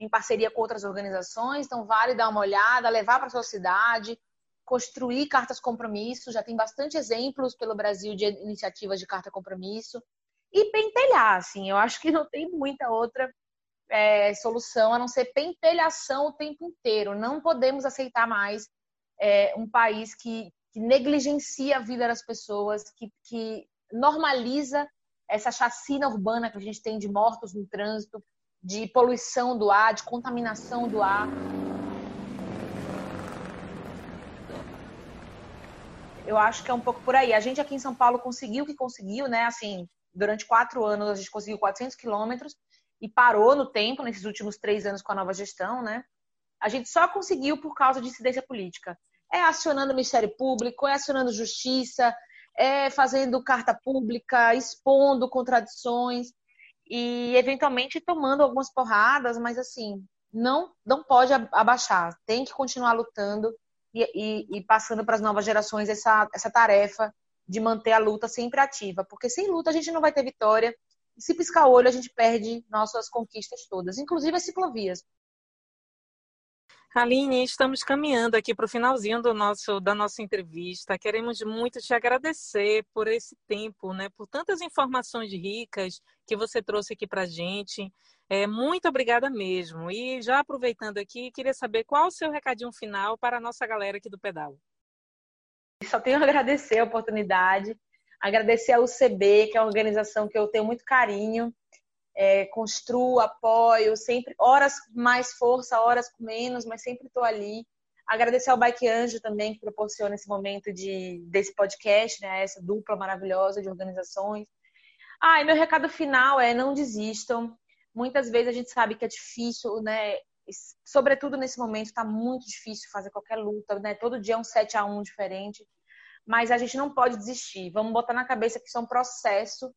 em parceria com outras organizações, então vale dar uma olhada, levar para sua cidade, construir cartas compromisso. Já tem bastante exemplos pelo Brasil de iniciativas de carta compromisso e pentelhar, assim. Eu acho que não tem muita outra é, solução a não ser pentelhação o tempo inteiro. Não podemos aceitar mais é, um país que, que, negligencia a vida das pessoas, que, que normaliza essa chacina urbana que a gente tem de mortos no trânsito, de poluição do ar, de contaminação do ar. Eu acho que é um pouco por aí. A gente aqui em São Paulo conseguiu o que conseguiu, né? Assim, durante quatro anos a gente conseguiu 400 quilômetros e parou no tempo nesses últimos três anos com a nova gestão, né? A gente só conseguiu por causa de incidência política. É acionando o Ministério Público, é acionando Justiça, é fazendo carta pública, expondo contradições e eventualmente tomando algumas porradas, mas assim, não, não pode abaixar, tem que continuar lutando e, e, e passando para as novas gerações essa, essa tarefa de manter a luta sempre ativa, porque sem luta a gente não vai ter vitória, e se piscar o olho a gente perde nossas conquistas todas, inclusive as ciclovias. Aline, estamos caminhando aqui para o finalzinho do nosso, da nossa entrevista. Queremos muito te agradecer por esse tempo, né? por tantas informações ricas que você trouxe aqui para a gente. É, muito obrigada mesmo. E já aproveitando aqui, queria saber qual o seu recadinho final para a nossa galera aqui do Pedal. Só tenho a agradecer a oportunidade, agradecer ao UCB, que é uma organização que eu tenho muito carinho, é, construo, apoio, sempre, horas com mais força, horas com menos, mas sempre estou ali. Agradecer ao Bike Anjo também, que proporciona esse momento de, desse podcast, né, essa dupla maravilhosa de organizações. Ah, e meu recado final é não desistam. Muitas vezes a gente sabe que é difícil, né? Sobretudo nesse momento, está muito difícil fazer qualquer luta, né? Todo dia é um 7 a 1 diferente. Mas a gente não pode desistir. Vamos botar na cabeça que isso é um processo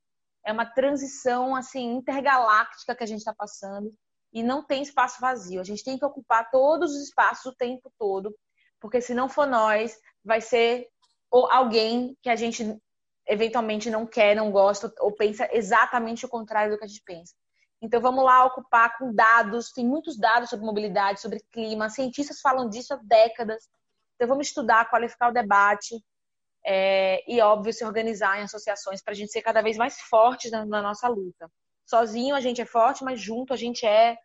é uma transição assim intergaláctica que a gente está passando e não tem espaço vazio. A gente tem que ocupar todos os espaços o tempo todo, porque se não for nós, vai ser ou alguém que a gente eventualmente não quer, não gosta ou pensa exatamente o contrário do que a gente pensa. Então vamos lá ocupar com dados, tem muitos dados sobre mobilidade, sobre clima, cientistas falam disso há décadas. Então vamos estudar, qualificar o debate, é, e, óbvio, se organizar em associações para a gente ser cada vez mais fortes na, na, nossa luta. Sozinho a gente é forte, mas junto a gente é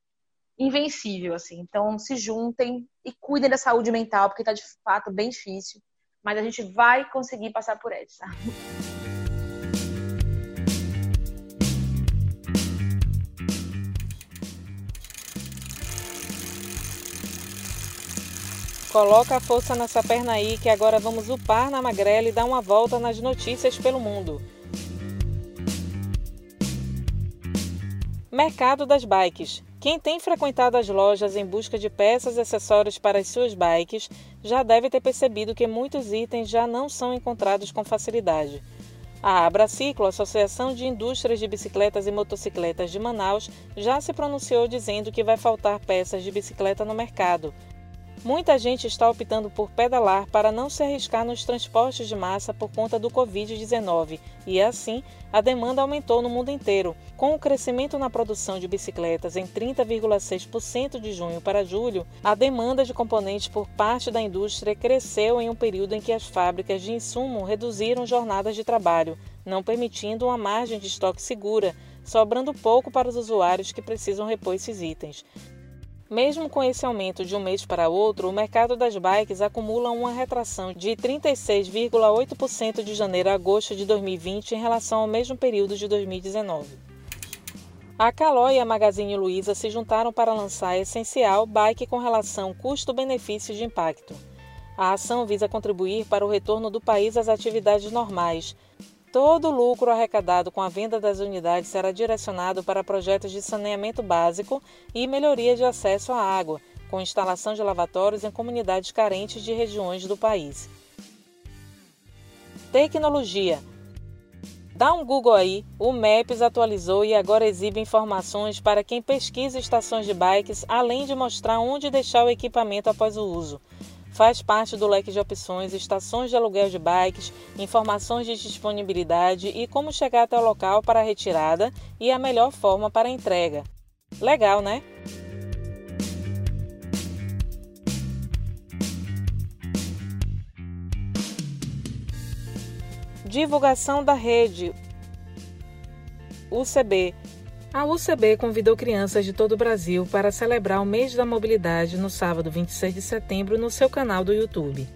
invencível, assim. Então, se juntem e cuidem da saúde mental, porque está de fato bem difícil, mas a gente vai conseguir passar por essa. Coloca a força nessa perna aí que agora vamos upar na magrela e dar uma volta nas notícias pelo mundo. Mercado das bikes. Quem tem frequentado as lojas em busca de peças e acessórios para as suas bikes já deve ter percebido que muitos itens já não são encontrados com facilidade. A Abraciclo, Associação de Indústrias de Bicicletas e Motocicletas de Manaus, já se pronunciou dizendo que vai faltar peças de bicicleta no mercado Muita gente está optando por pedalar para não se arriscar nos transportes de massa por conta do Covid-19 e, assim, a demanda aumentou no mundo inteiro. Com o crescimento na produção de bicicletas em 30,6% de junho para julho, a demanda de componentes por parte da indústria cresceu em um período em que as fábricas de insumo reduziram jornadas de trabalho, não permitindo uma margem de estoque segura, sobrando pouco para os usuários que precisam repor esses itens. Mesmo com esse aumento de um mês para outro, o mercado das bikes acumula uma retração de 36,8% de janeiro a agosto de 2020 em relação ao mesmo período de 2019. A Caló e a Magazine Luiza se juntaram para lançar a Essencial Bike com relação custo-benefício de impacto. A ação visa contribuir para o retorno do país às atividades normais. Todo o lucro arrecadado com a venda das unidades será direcionado para projetos de saneamento básico e melhoria de acesso à água, com instalação de lavatórios em comunidades carentes de regiões do país. Tecnologia. Dá um Google aí, o Maps atualizou e agora exibe informações para quem pesquisa estações de bikes, além de mostrar onde deixar o equipamento após o uso. Faz parte do leque de opções, estações de aluguel de bikes, informações de disponibilidade e como chegar até o local para a retirada e a melhor forma para a entrega. Legal, né? Divulgação da rede UCB. A UCB convidou crianças de todo o Brasil para celebrar o mês da mobilidade no sábado 26 de setembro no seu canal do YouTube.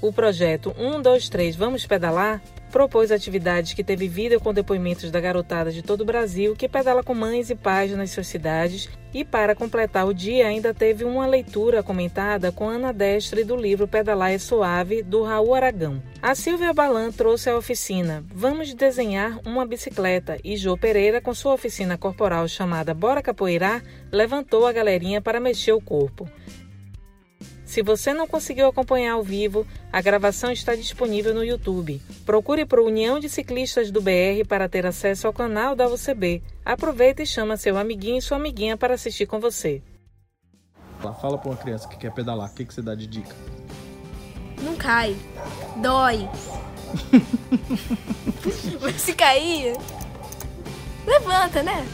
O projeto 123 Vamos Pedalar propôs atividades que teve vida com depoimentos da garotada de todo o Brasil que pedala com mães e pais nas suas cidades e para completar o dia ainda teve uma leitura comentada com Ana Destre do livro Pedalar é Suave, do Raul Aragão. A Silvia Balan trouxe a oficina Vamos Desenhar uma Bicicleta e Jô Pereira, com sua oficina corporal chamada Bora Capoeirar, levantou a galerinha para mexer o corpo. Se você não conseguiu acompanhar ao vivo, a gravação está disponível no YouTube. Procure por União de Ciclistas do BR para ter acesso ao canal da UCB. Aproveita e chama seu amiguinho e sua amiguinha para assistir com você. Fala para uma criança que quer pedalar, o que, que você dá de dica? Não cai. Dói. *laughs* Mas se cair, levanta, né?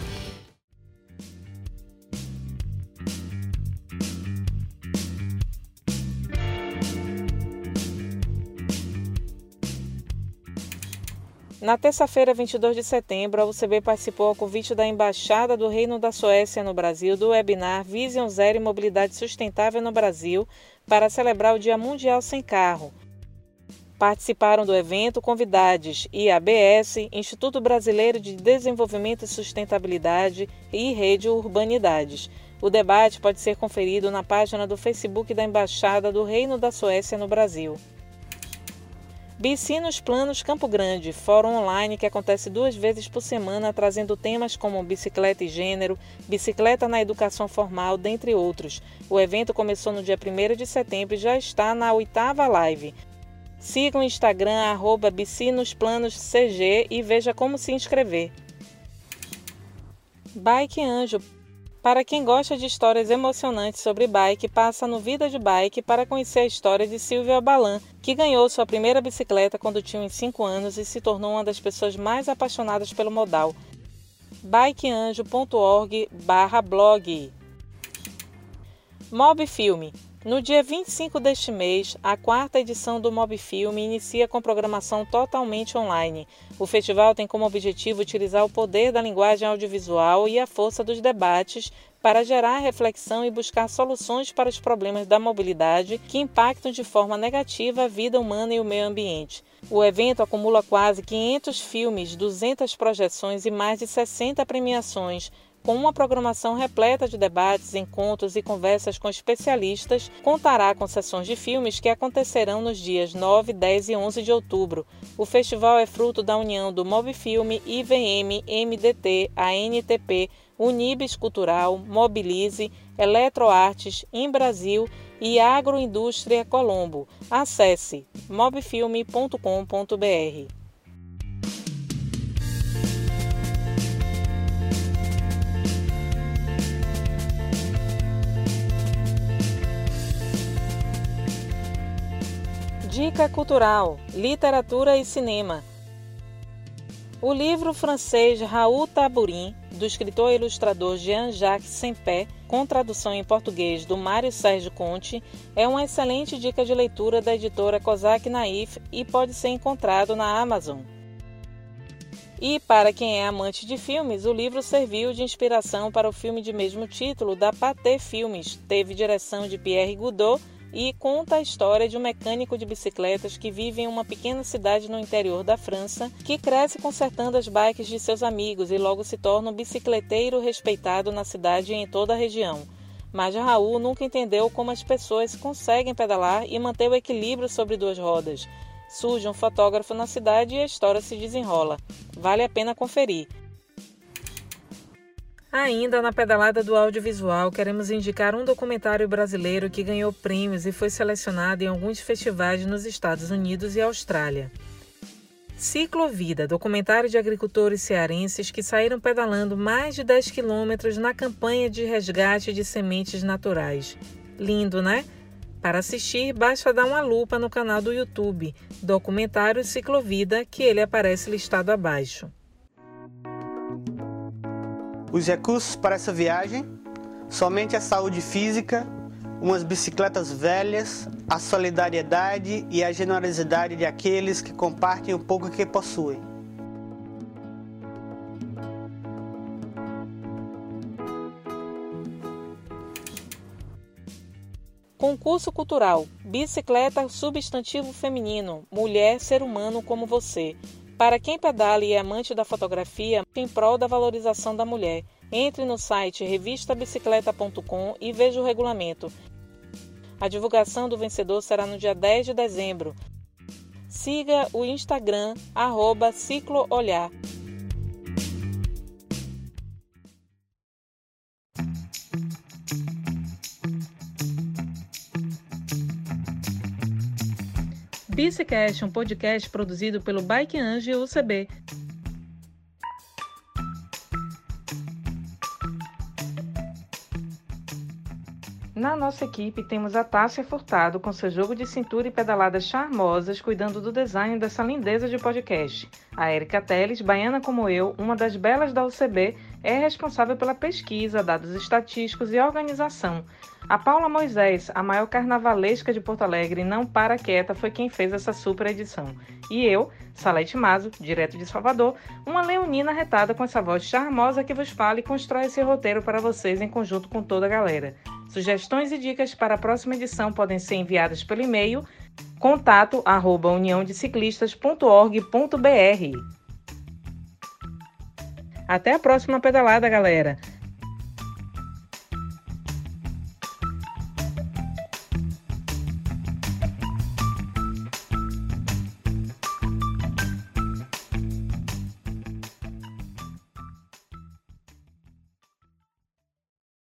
Na terça-feira, 22 de setembro, a UCB participou ao convite da Embaixada do Reino da Suécia no Brasil do webinar Vision Zero e Mobilidade Sustentável no Brasil para celebrar o Dia Mundial Sem Carro. Participaram do evento convidados IABS, Instituto Brasileiro de Desenvolvimento e Sustentabilidade e Rede Urbanidades. O debate pode ser conferido na página do Facebook da Embaixada do Reino da Suécia no Brasil. BC nos Planos Campo Grande, fórum online que acontece duas vezes por semana, trazendo temas como bicicleta e gênero, bicicleta na educação formal, dentre outros. O evento começou no dia 1 de setembro e já está na oitava live. Siga o Instagram, arroba CG e veja como se inscrever. Bike Anjo para quem gosta de histórias emocionantes sobre bike, passa no Vida de Bike para conhecer a história de Silvia Balan, que ganhou sua primeira bicicleta quando tinha uns 5 anos e se tornou uma das pessoas mais apaixonadas pelo modal. bikeanjo.org/blog Mob Filme no dia 25 deste mês, a quarta edição do Mob Filme inicia com programação totalmente online. O festival tem como objetivo utilizar o poder da linguagem audiovisual e a força dos debates para gerar reflexão e buscar soluções para os problemas da mobilidade que impactam de forma negativa a vida humana e o meio ambiente. O evento acumula quase 500 filmes, 200 projeções e mais de 60 premiações com uma programação repleta de debates, encontros e conversas com especialistas, contará com sessões de filmes que acontecerão nos dias 9, 10 e 11 de outubro. O festival é fruto da união do Mobfilme, IVM, MDT, ANTP, Unibis Cultural, Mobilize, Eletroartes, Em Brasil e Agroindústria Colombo. Acesse mobfilme.com.br. Dica cultural: literatura e cinema. O livro francês Raul Taburin, do escritor e ilustrador Jean-Jacques Sempé, com tradução em português do Mário Sérgio Conte, é uma excelente dica de leitura da editora Kozak Naif e pode ser encontrado na Amazon. E para quem é amante de filmes, o livro serviu de inspiração para o filme de mesmo título da Pathé Filmes. Teve direção de Pierre Goudot e conta a história de um mecânico de bicicletas que vive em uma pequena cidade no interior da França, que cresce consertando as bikes de seus amigos e logo se torna um bicicleteiro respeitado na cidade e em toda a região. Mas Raul nunca entendeu como as pessoas conseguem pedalar e manter o equilíbrio sobre duas rodas. Surge um fotógrafo na cidade e a história se desenrola. Vale a pena conferir. Ainda na pedalada do audiovisual, queremos indicar um documentário brasileiro que ganhou prêmios e foi selecionado em alguns festivais nos Estados Unidos e Austrália. Ciclovida, documentário de agricultores cearenses que saíram pedalando mais de 10 quilômetros na campanha de resgate de sementes naturais. Lindo, né? Para assistir, basta dar uma lupa no canal do YouTube, Documentário Ciclovida, que ele aparece listado abaixo. Os recursos para essa viagem: somente a saúde física, umas bicicletas velhas, a solidariedade e a generosidade de aqueles que compartilham o pouco que possuem. Concurso Cultural: Bicicleta Substantivo Feminino Mulher Ser Humano como Você. Para quem pedala e é amante da fotografia, em prol da valorização da mulher, entre no site revistabicicleta.com e veja o regulamento. A divulgação do vencedor será no dia 10 de dezembro. Siga o Instagram, arroba cicloolhar. Bicicast, um podcast produzido pelo Bike Ange UCB. Na nossa equipe temos a Tássia Furtado com seu jogo de cintura e pedaladas charmosas, cuidando do design dessa lindeza de podcast. A Erika Teles, baiana como eu, uma das belas da UCB, é responsável pela pesquisa, dados estatísticos e organização. A Paula Moisés, a maior carnavalesca de Porto Alegre, não para quieta, foi quem fez essa super edição. E eu, Salete Mazo, direto de Salvador, uma leonina retada com essa voz charmosa que vos fala e constrói esse roteiro para vocês em conjunto com toda a galera. Sugestões e dicas para a próxima edição podem ser enviadas pelo e-mail contato arroba uniãodeciclistas.org.br. Até a próxima pedalada, galera!